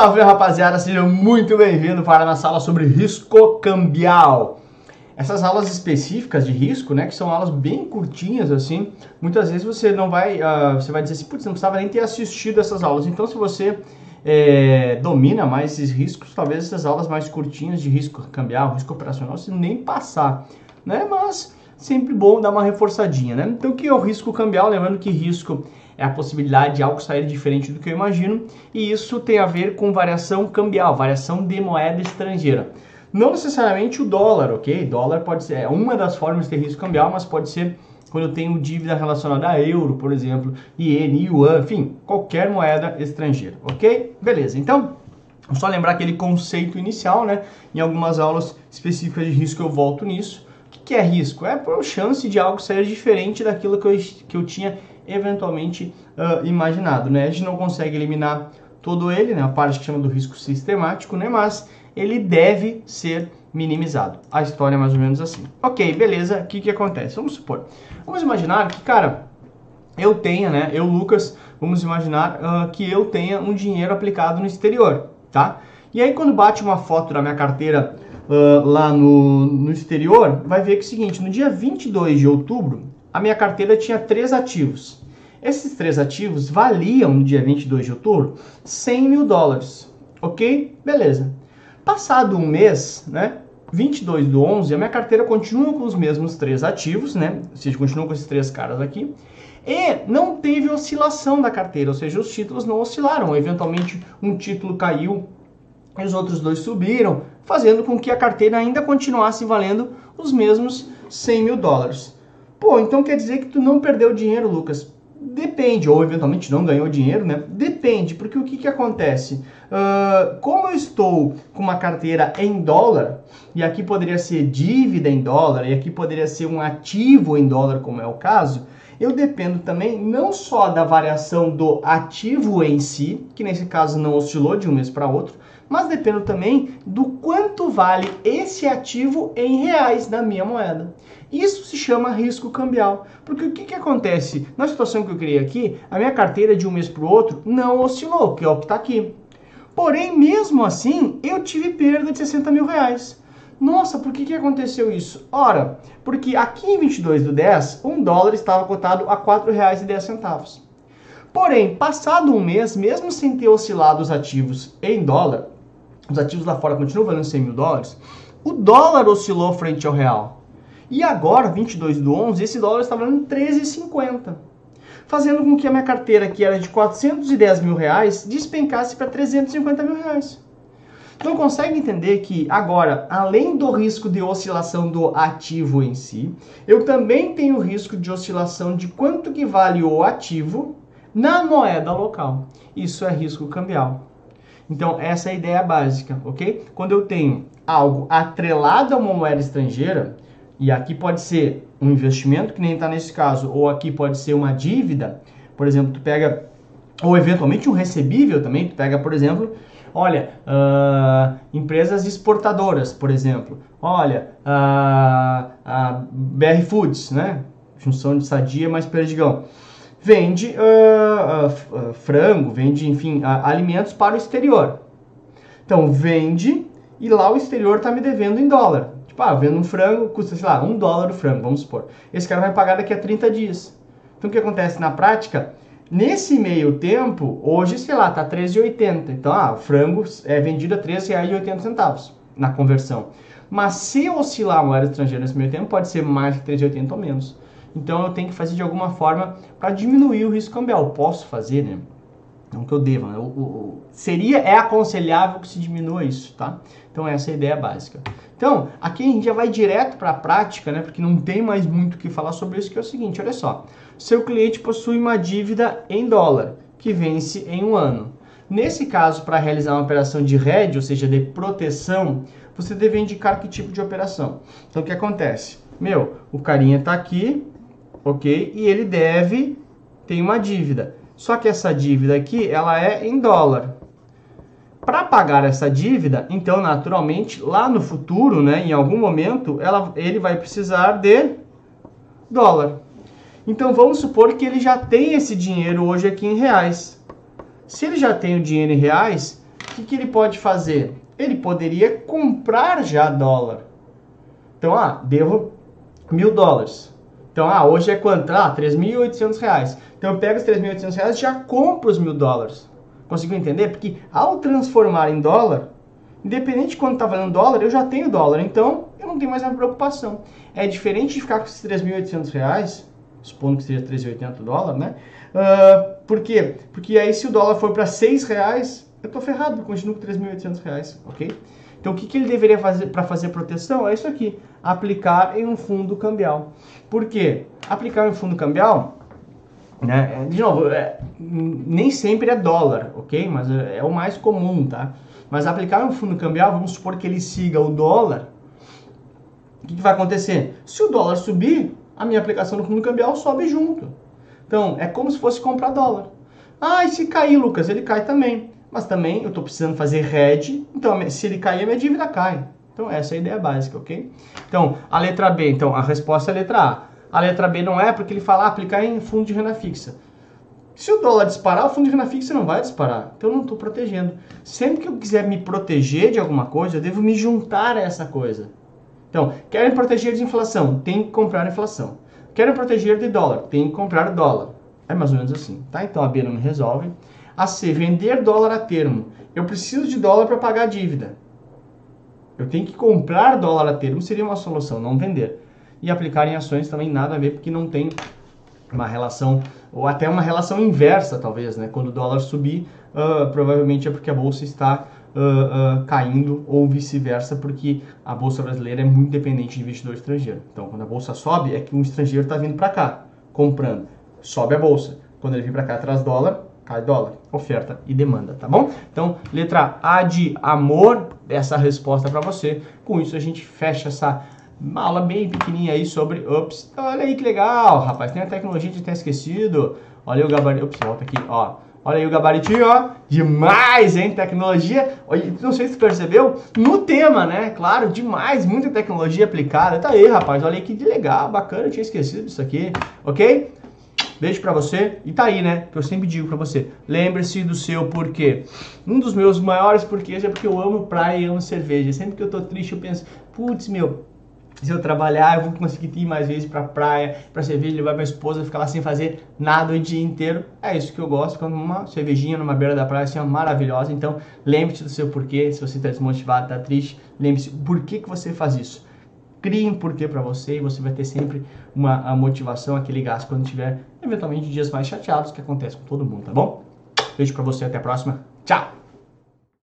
salve rapaziada, sejam muito bem-vindos para a nossa aula sobre risco cambial. Essas aulas específicas de risco, né, que são aulas bem curtinhas assim, muitas vezes você não vai, uh, você vai dizer assim, putz, não precisava nem ter assistido essas aulas. Então, se você é, domina mais esses riscos, talvez essas aulas mais curtinhas de risco cambial, risco operacional, você nem passar, né? Mas sempre bom dar uma reforçadinha, né? Então, o que é o risco cambial? Lembrando que risco é a possibilidade de algo sair diferente do que eu imagino, e isso tem a ver com variação cambial, variação de moeda estrangeira. Não necessariamente o dólar, ok? Dólar pode ser é uma das formas de risco cambial, mas pode ser quando eu tenho dívida relacionada a euro, por exemplo, iene, yuan, enfim, qualquer moeda estrangeira, ok? Beleza, então, só lembrar aquele conceito inicial, né? Em algumas aulas específicas de risco eu volto nisso. O que é risco? É por chance de algo sair diferente daquilo que eu, que eu tinha eventualmente uh, imaginado, né? A gente não consegue eliminar todo ele, né? A parte que chama do risco sistemático, né? Mas ele deve ser minimizado. A história é mais ou menos assim. Ok, beleza. O que, que acontece? Vamos supor. Vamos imaginar que, cara, eu tenha, né? Eu, Lucas, vamos imaginar uh, que eu tenha um dinheiro aplicado no exterior, tá? E aí, quando bate uma foto da minha carteira uh, lá no, no exterior, vai ver que é o seguinte: no dia 22 de outubro, a minha carteira tinha três ativos. Esses três ativos valiam no dia 22 de outubro 100 mil dólares, ok? Beleza. Passado um mês, né? 22 do 11, a minha carteira continua com os mesmos três ativos, né? Ou seja, continua com esses três caras aqui. E não teve oscilação da carteira, ou seja, os títulos não oscilaram. Eventualmente, um título caiu e os outros dois subiram, fazendo com que a carteira ainda continuasse valendo os mesmos 100 mil dólares. Pô, então quer dizer que tu não perdeu dinheiro, Lucas? Depende, ou eventualmente não ganhou dinheiro, né? Depende, porque o que, que acontece? Uh, como eu estou com uma carteira em dólar, e aqui poderia ser dívida em dólar, e aqui poderia ser um ativo em dólar, como é o caso, eu dependo também não só da variação do ativo em si, que nesse caso não oscilou de um mês para outro, mas dependo também do quanto vale esse ativo em reais na minha moeda. Isso se chama risco cambial. Porque o que, que acontece? Na situação que eu criei aqui, a minha carteira de um mês para o outro não oscilou, que é o que está aqui. Porém, mesmo assim, eu tive perda de 60 mil reais. Nossa, por que, que aconteceu isso? Ora, porque aqui em 22 do 10, um dólar estava cotado a R$ 4,10. Porém, passado um mês, mesmo sem ter oscilado os ativos em dólar, os ativos lá fora continuam valendo 100 mil dólares, o dólar oscilou frente ao real. E agora, 22 do 11, esse dólar está valendo 13,50. Fazendo com que a minha carteira, que era de 410 mil reais, despencasse para 350 mil reais. Então consegue entender que agora, além do risco de oscilação do ativo em si, eu também tenho risco de oscilação de quanto que vale o ativo na moeda local. Isso é risco cambial. Então, essa é a ideia básica, ok? Quando eu tenho algo atrelado a uma moeda estrangeira, e aqui pode ser um investimento, que nem está nesse caso, ou aqui pode ser uma dívida, por exemplo, tu pega, ou eventualmente um recebível também, tu pega, por exemplo, olha, uh, empresas exportadoras, por exemplo, olha, a uh, uh, BR Foods, né? Junção de sadia mais perdigão vende uh, frango, vende, enfim, alimentos para o exterior. Então, vende e lá o exterior está me devendo em dólar. Ah, vendo um frango, custa, sei lá, um dólar o frango, vamos supor. Esse cara vai pagar daqui a 30 dias. Então, o que acontece na prática? Nesse meio tempo, hoje, sei lá, tá 13,80. Então, ah, o frango é vendido a R$ 13,80 na conversão. Mas se oscilar a moeda estrangeira nesse meio tempo, pode ser mais de 3,80 ou menos. Então eu tenho que fazer de alguma forma para diminuir o risco cambial. Posso fazer, né? Não que eu deva. Né? Seria, é aconselhável que se diminua isso, tá? Então essa é a ideia básica. Então, aqui a gente já vai direto para a prática, né? Porque não tem mais muito o que falar sobre isso, que é o seguinte, olha só. Seu cliente possui uma dívida em dólar, que vence em um ano. Nesse caso, para realizar uma operação de hedge, ou seja, de proteção, você deve indicar que tipo de operação. Então, o que acontece? Meu, o carinha está aqui, ok? E ele deve, tem uma dívida. Só que essa dívida aqui, ela é em dólar. Para pagar essa dívida, então, naturalmente, lá no futuro, né, em algum momento, ela, ele vai precisar de dólar. Então, vamos supor que ele já tem esse dinheiro hoje aqui em reais. Se ele já tem o dinheiro em reais, o que, que ele pode fazer? Ele poderia comprar já dólar. Então, ah, devo mil dólares. Então, ah, hoje é quanto? Ah, 3.800 reais. Então, eu pego os 3.800 reais e já compro os mil dólares. Conseguiu entender? Porque ao transformar em dólar, independente de quanto está valendo dólar, eu já tenho dólar. Então, eu não tenho mais a preocupação. É diferente de ficar com esses 3.800 reais, supondo que seja 3.800 dólares, né? Uh, por quê? Porque aí se o dólar for para 6 reais, eu tô ferrado, eu continuo com 3.800 reais, ok? Então o que, que ele deveria fazer para fazer proteção? É isso aqui, aplicar em um fundo cambial. Por quê? Aplicar em um fundo cambial, né? É, de novo, é, nem sempre é dólar, ok? Mas é, é o mais comum, tá? Mas aplicar em um fundo cambial, vamos supor que ele siga o dólar, o que, que vai acontecer? Se o dólar subir, a minha aplicação no fundo cambial sobe junto. Então, é como se fosse comprar dólar. Ah, e se cair, Lucas? Ele cai também. Mas também eu estou precisando fazer hedge, então se ele cair, a minha dívida cai. Então, essa é a ideia básica, ok? Então, a letra B, então, a resposta é a letra A. A letra B não é porque ele fala ah, aplicar em fundo de renda fixa. Se o dólar disparar, o fundo de renda fixa não vai disparar. Então eu não estou protegendo. Sempre que eu quiser me proteger de alguma coisa, eu devo me juntar a essa coisa. Então, querem proteger de inflação, tem que comprar inflação. Quero proteger de dólar, tem que comprar dólar. É mais ou menos assim, tá? Então a B não resolve. A C, vender dólar a termo. Eu preciso de dólar para pagar a dívida. Eu tenho que comprar dólar a termo, seria uma solução, não vender. E aplicar em ações também nada a ver, porque não tem uma relação, ou até uma relação inversa, talvez, né? Quando o dólar subir, uh, provavelmente é porque a bolsa está uh, uh, caindo ou vice-versa, porque a bolsa brasileira é muito dependente de investidor estrangeiro. Então, quando a bolsa sobe, é que um estrangeiro está vindo para cá, comprando. Sobe a bolsa. Quando ele vem para cá, traz dólar, cai dólar. Oferta e demanda, tá bom? Então, letra A de amor, essa resposta para você. Com isso, a gente fecha essa aula bem pequenininha aí sobre Ups. Olha aí que legal, rapaz. Tem a tecnologia de ter esquecido. Olha o gabarito. Ups, volta aqui, ó. Olha aí o gabaritinho, ó. Demais, hein? Tecnologia. Não sei se tu percebeu. No tema, né? Claro, demais. Muita tecnologia aplicada. Tá aí, rapaz. Olha aí que legal, bacana. Eu tinha esquecido disso aqui. Ok? Beijo pra você. E tá aí, né? Que eu sempre digo pra você. Lembre-se do seu porquê. Um dos meus maiores porquês é porque eu amo praia e amo cerveja. Sempre que eu tô triste, eu penso, putz, meu, se eu trabalhar, eu vou conseguir ir mais vezes pra praia, pra cerveja, levar minha esposa, ficar lá sem fazer nada o dia inteiro. É isso que eu gosto, quando uma cervejinha numa beira da praia assim, é maravilhosa. Então, lembre-se do seu porquê, se você está desmotivado, está triste, lembre-se por que, que você faz isso. Crie um porquê para você e você vai ter sempre uma motivação, aquele gás quando tiver, eventualmente, dias mais chateados, que acontece com todo mundo, tá bom? Beijo para você, até a próxima. Tchau!